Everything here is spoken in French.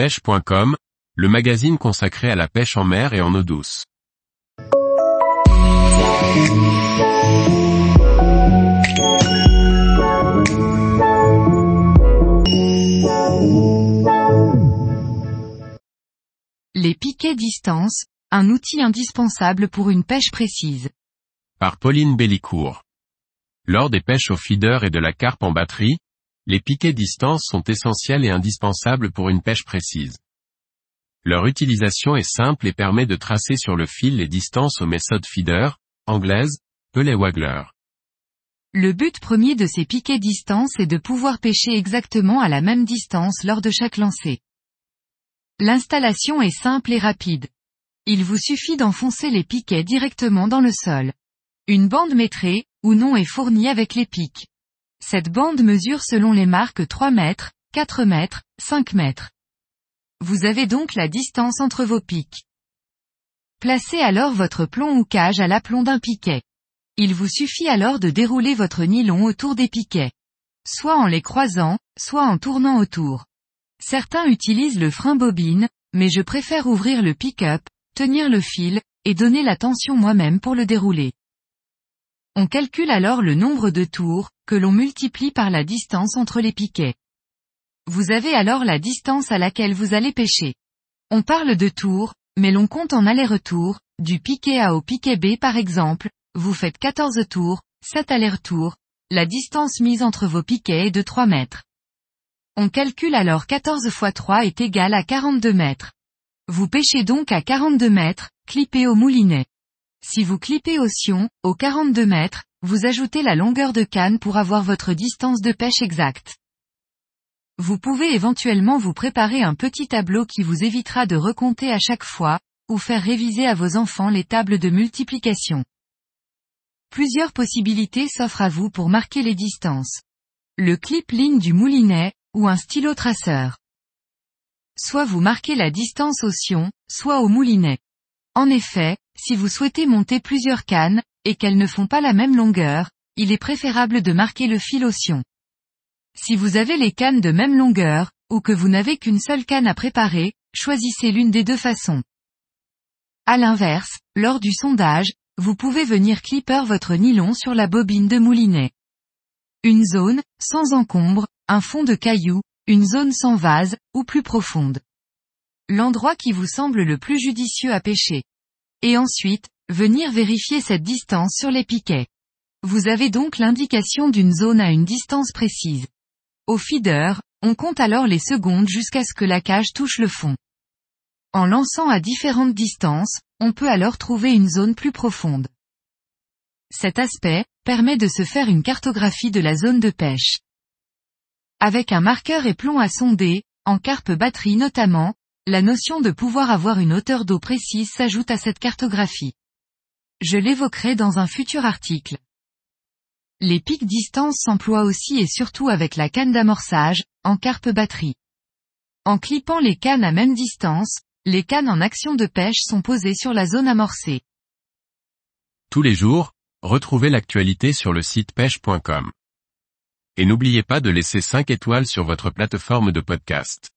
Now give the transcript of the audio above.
pêche.com, le magazine consacré à la pêche en mer et en eau douce. Les piquets distance, un outil indispensable pour une pêche précise. Par Pauline Bellicourt. Lors des pêches au feeder et de la carpe en batterie, les piquets distance sont essentiels et indispensables pour une pêche précise. Leur utilisation est simple et permet de tracer sur le fil les distances aux méthodes feeder, anglaises, pellet waggler. Le but premier de ces piquets distance est de pouvoir pêcher exactement à la même distance lors de chaque lancer. L'installation est simple et rapide. Il vous suffit d'enfoncer les piquets directement dans le sol. Une bande métrée, ou non est fournie avec les pics. Cette bande mesure selon les marques 3 mètres, 4 mètres, 5 mètres. Vous avez donc la distance entre vos pics. Placez alors votre plomb ou cage à l'aplomb d'un piquet. Il vous suffit alors de dérouler votre nylon autour des piquets. Soit en les croisant, soit en tournant autour. Certains utilisent le frein bobine, mais je préfère ouvrir le pick-up, tenir le fil, et donner la tension moi-même pour le dérouler. On calcule alors le nombre de tours, que l'on multiplie par la distance entre les piquets. Vous avez alors la distance à laquelle vous allez pêcher. On parle de tours, mais l'on compte en aller-retour, du piquet A au piquet B par exemple, vous faites 14 tours, 7 allers-retours, la distance mise entre vos piquets est de 3 mètres. On calcule alors 14 x 3 est égal à 42 mètres. Vous pêchez donc à 42 mètres, clippé au moulinet. Si vous clippez au sion, aux 42 mètres, vous ajoutez la longueur de canne pour avoir votre distance de pêche exacte. Vous pouvez éventuellement vous préparer un petit tableau qui vous évitera de recompter à chaque fois, ou faire réviser à vos enfants les tables de multiplication. Plusieurs possibilités s'offrent à vous pour marquer les distances. Le clip ligne du moulinet, ou un stylo traceur. Soit vous marquez la distance au sion, soit au moulinet. En effet, si vous souhaitez monter plusieurs cannes, et qu'elles ne font pas la même longueur, il est préférable de marquer le fil au sion. Si vous avez les cannes de même longueur, ou que vous n'avez qu'une seule canne à préparer, choisissez l'une des deux façons. À l'inverse, lors du sondage, vous pouvez venir clipper votre nylon sur la bobine de moulinet. Une zone, sans encombre, un fond de cailloux, une zone sans vase, ou plus profonde. L'endroit qui vous semble le plus judicieux à pêcher. Et ensuite, venir vérifier cette distance sur les piquets. Vous avez donc l'indication d'une zone à une distance précise. Au feeder, on compte alors les secondes jusqu'à ce que la cage touche le fond. En lançant à différentes distances, on peut alors trouver une zone plus profonde. Cet aspect, permet de se faire une cartographie de la zone de pêche. Avec un marqueur et plomb à sonder, en carpe batterie notamment, la notion de pouvoir avoir une hauteur d'eau précise s'ajoute à cette cartographie. Je l'évoquerai dans un futur article. Les pics distance s'emploient aussi et surtout avec la canne d'amorçage, en carpe batterie. En clippant les cannes à même distance, les cannes en action de pêche sont posées sur la zone amorcée. Tous les jours, retrouvez l'actualité sur le site pêche.com. Et n'oubliez pas de laisser 5 étoiles sur votre plateforme de podcast.